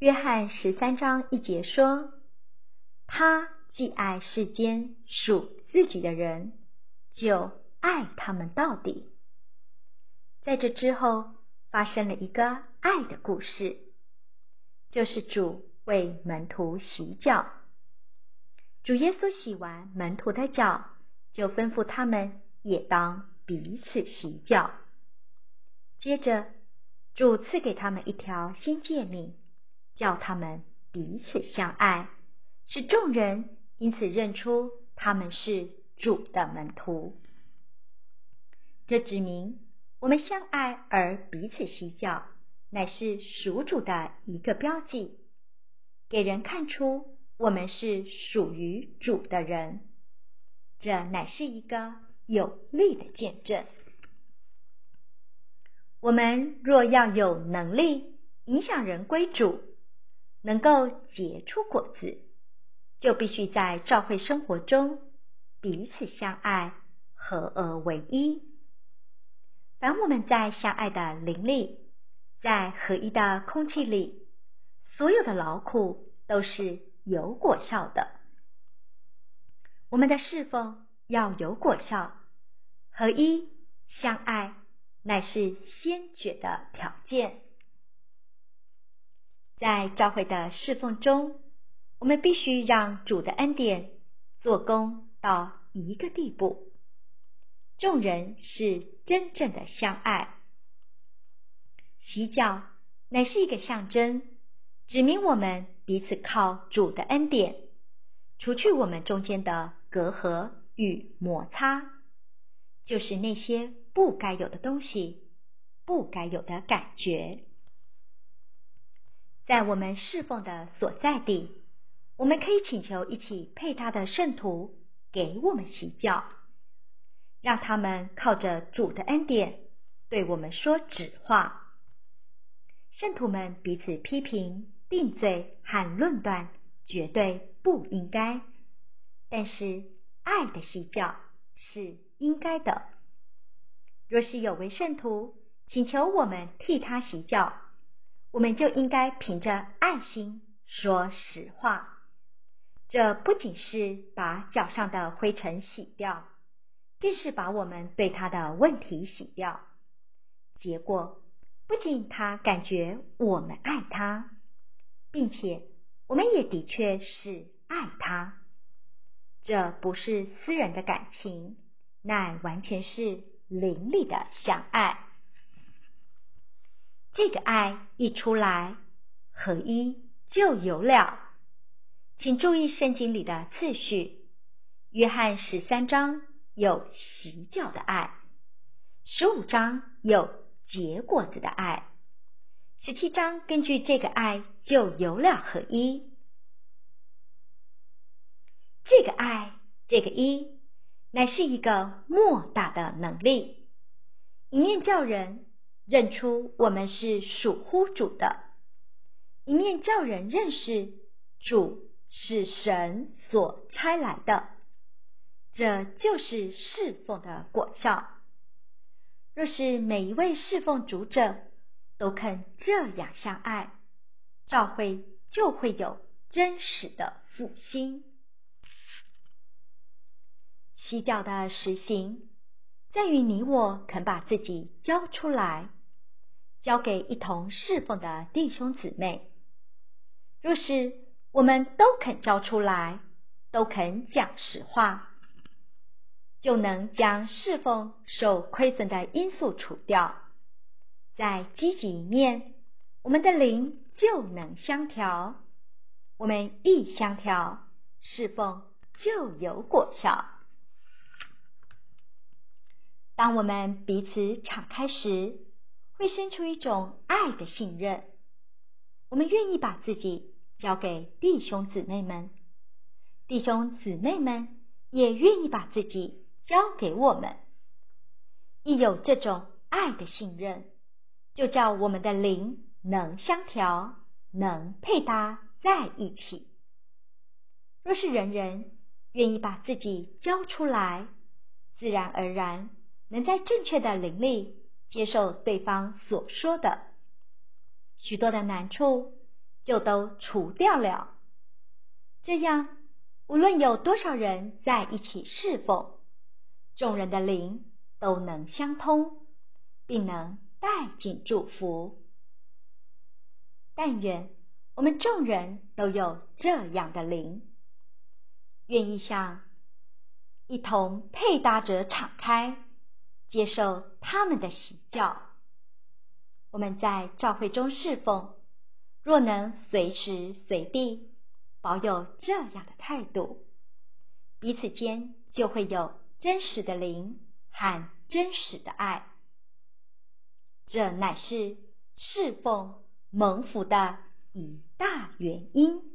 约翰十三章一节说：“他既爱世间属自己的人，就爱他们到底。”在这之后，发生了一个爱的故事，就是主为门徒洗脚。主耶稣洗完门徒的脚，就吩咐他们也当彼此洗脚。接着，主赐给他们一条新诫命，叫他们彼此相爱，使众人因此认出他们是主的门徒。这指明我们相爱而彼此洗脚，乃是属主的一个标记，给人看出我们是属于主的人。这乃是一个有力的见证。我们若要有能力影响人归主，能够结出果子，就必须在教会生活中彼此相爱，合而为一。凡我们在相爱的灵里，在合一的空气里，所有的劳苦都是有果效的。我们的侍奉要有果效，合一相爱。乃是先决的条件。在教会的侍奉中，我们必须让主的恩典做工到一个地步，众人是真正的相爱。洗脚乃是一个象征，指明我们彼此靠主的恩典，除去我们中间的隔阂与摩擦，就是那些。不该有的东西，不该有的感觉，在我们侍奉的所在地，我们可以请求一起配搭的圣徒给我们洗脚，让他们靠着主的恩典对我们说指话。圣徒们彼此批评、定罪和论断，绝对不应该。但是爱的洗脚是应该的。若是有位圣徒请求我们替他洗脚，我们就应该凭着爱心说实话。这不仅是把脚上的灰尘洗掉，更是把我们对他的问题洗掉。结果不仅他感觉我们爱他，并且我们也的确是爱他。这不是私人的感情，那完全是。灵里的相爱，这个爱一出来，合一就有了。请注意圣经里的次序：约翰十三章有洗脚的爱，十五章有结果子的爱，十七章根据这个爱就有了合一。这个爱，这个一。乃是一个莫大的能力，一面叫人认出我们是属乎主的，一面叫人认识主是神所差来的。这就是侍奉的果效。若是每一位侍奉主者都肯这样相爱，教会就会有真实的复兴。洗脚的实行，在于你我肯把自己交出来，交给一同侍奉的弟兄姊妹。若是我们都肯交出来，都肯讲实话，就能将侍奉受亏损的因素除掉。在积极一面，我们的灵就能相调。我们一相调，侍奉就有果效。当我们彼此敞开时，会生出一种爱的信任。我们愿意把自己交给弟兄姊妹们，弟兄姊妹们也愿意把自己交给我们。一有这种爱的信任，就叫我们的灵能相调，能配搭在一起。若是人人愿意把自己交出来，自然而然。能在正确的灵力接受对方所说的，许多的难处就都除掉了。这样，无论有多少人在一起侍奉，众人的灵都能相通，并能带进祝福。但愿我们众人都有这样的灵，愿意向一同配搭者敞开，接受他们的喜教。我们在教会中侍奉，若能随时随地保有这样的态度，彼此间就会有真实的灵和真实的爱。这乃是侍奉。蒙福的一大原因。